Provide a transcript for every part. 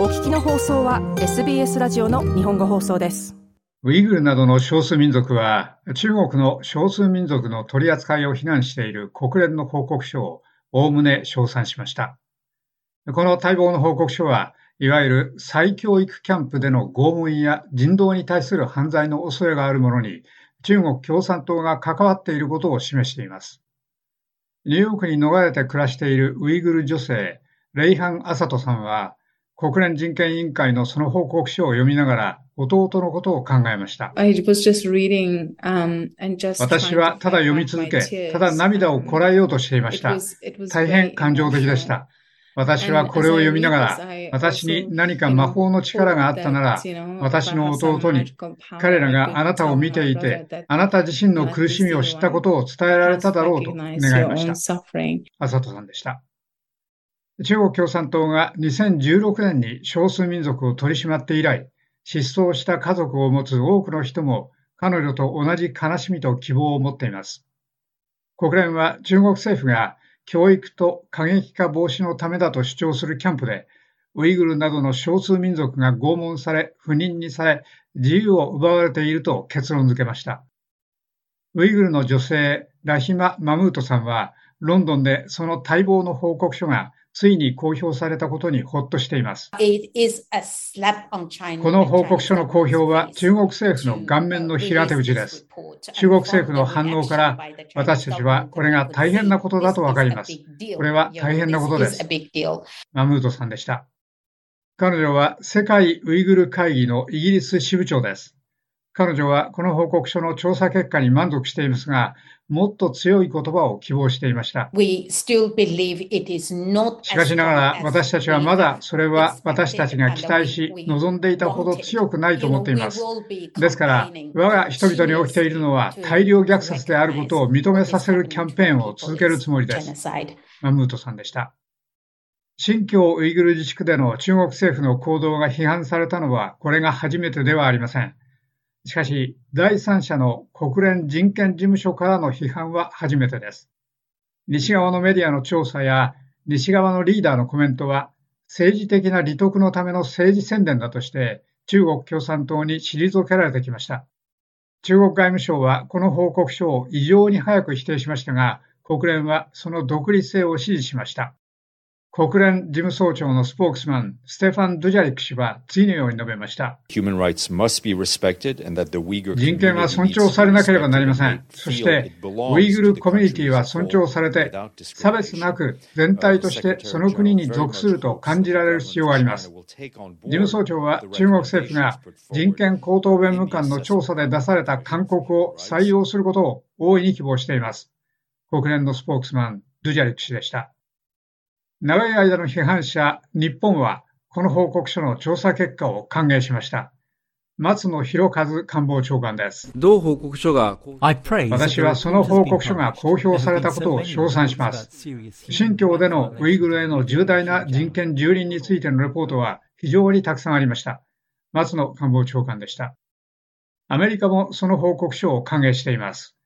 お聞きの放送は SBS ラジオの日本語放送です。ウイグルなどの少数民族は中国の少数民族の取り扱いを非難している国連の報告書をおおむね称賛しました。この待望の報告書はいわゆる再教育キャンプでの拷問や人道に対する犯罪の恐れがあるものに中国共産党が関わっていることを示しています。ニューヨークに逃れて暮らしているウイグル女性、レイハン・アサトさんは、国連人権委員会のその報告書を読みながら、弟のことを考えました。私はただ読み続け、ただ涙をこらえようとしていました。大変感情的でした。私はこれを読みながら、私に何か魔法の力があったなら、私の弟に、彼らがあなたを見ていて、あなた自身の苦しみを知ったことを伝えられただろうと願いました。あさとさんでした。中国共産党が2016年に少数民族を取り締まって以来、失踪した家族を持つ多くの人も彼女と同じ悲しみと希望を持っています。国連は中国政府が教育と過激化防止のためだと主張するキャンプで、ウイグルなどの少数民族が拷問され、不妊にされ、自由を奪われていると結論付けました。ウイグルの女性、ラヒマ・マムートさんは、ロンドンでその待望の報告書がついに公表されたことにほっとしています。この報告書の公表は中国政府の顔面の平手打ちです。中国政府の反応から私たちはこれが大変なことだとわかります。これは大変なことです。マムートさんでした。彼女は世界ウイグル会議のイギリス支部長です。彼女はこの報告書の調査結果に満足していますが、もっと強い言葉を希望していました。しかしながら私たちはまだそれは私たちが期待し望んでいたほど強くないと思っています。ですから、我が人々に起きているのは大量虐殺であることを認めさせるキャンペーンを続けるつもりです。マムートさんでした。新疆ウイグル自治区での中国政府の行動が批判されたのはこれが初めてではありません。しかし、第三者の国連人権事務所からの批判は初めてです。西側のメディアの調査や西側のリーダーのコメントは政治的な利得のための政治宣伝だとして中国共産党に退けられてきました。中国外務省はこの報告書を異常に早く否定しましたが、国連はその独立性を支持しました。国連事務総長のスポークスマン、ステファン・ドゥジャリック氏は次のように述べました。人権は尊重されなければなりません。そして、ウイグルコミュニティは尊重されて、差別なく全体としてその国に属すると感じられる必要があります。事務総長は中国政府が人権高等弁務官の調査で出された勧告を採用することを大いに希望しています。国連のスポークスマン、ドゥジャリック氏でした。長い間の批判者、日本はこの報告書の調査結果を歓迎しました。松野博一官房長官です。同報告書が、私はその報告書が公表されたことを称賛します。新疆でのウイグルへの重大な人権蹂躙についてのレポートは非常にたくさんありました。松野官房長官でした。アメリカもその報告書を歓迎しています。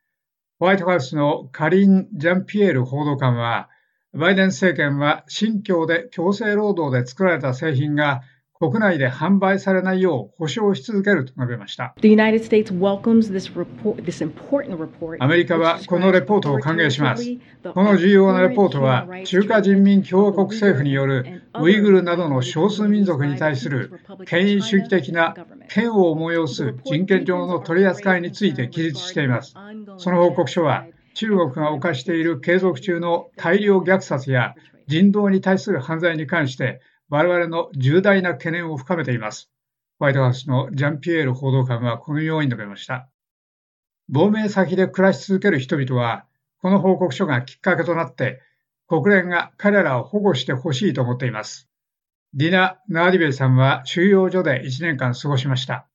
ホワイトハウスのカリン・ジャンピエール報道官は、バイデン政権は新疆で強制労働で作られた製品が国内で販売されないよう保証し続けると述べました。アメリカはこのレポートを歓迎します。この重要なレポートは中華人民共和国政府によるウイグルなどの少数民族に対する権威主義的な嫌悪を催す人権上の取り扱いについて記述しています。その報告書は中国が犯している継続中の大量虐殺や人道に対する犯罪に関して我々の重大な懸念を深めています。ホワイトハウスのジャンピエール報道官はこのように述べました。亡命先で暮らし続ける人々は、この報告書がきっかけとなって、国連が彼らを保護してほしいと思っています。ディナ・ナーディベイさんは収容所で1年間過ごしました。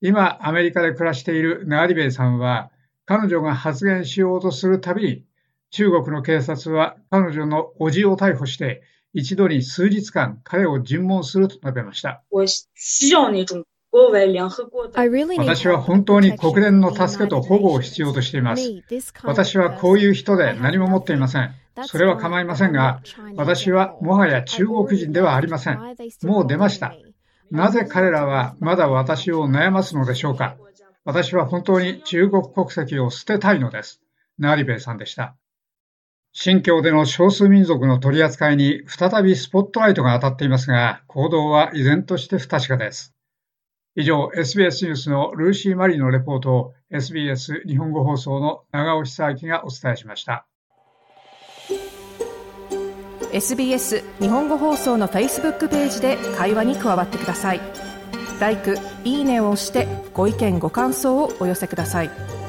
今、アメリカで暮らしているナーディベイさんは、彼女が発言しようとするたびに、中国の警察は彼女の叔父を逮捕して、一度に数日間彼を尋問すると述べました。私は本当に国連の助けと保護を必要としています。私はこういう人で何も持っていません。それは構いませんが、私はもはや中国人ではありません。もう出ました。なぜ彼らはまだ私を悩ますのでしょうか私は本当に中国国籍を捨てたいのです。ナリベイさんでした。新疆での少数民族の取り扱いに再びスポットライトが当たっていますが、行動は依然として不確かです。以上、SBS ニュースのルーシー・マリーのレポートを SBS 日本語放送の長尾久明がお伝えしました。SBS 日本語放送の Facebook ページで会話に加わってください。L i いいねを押してご意見ご感想をお寄せください。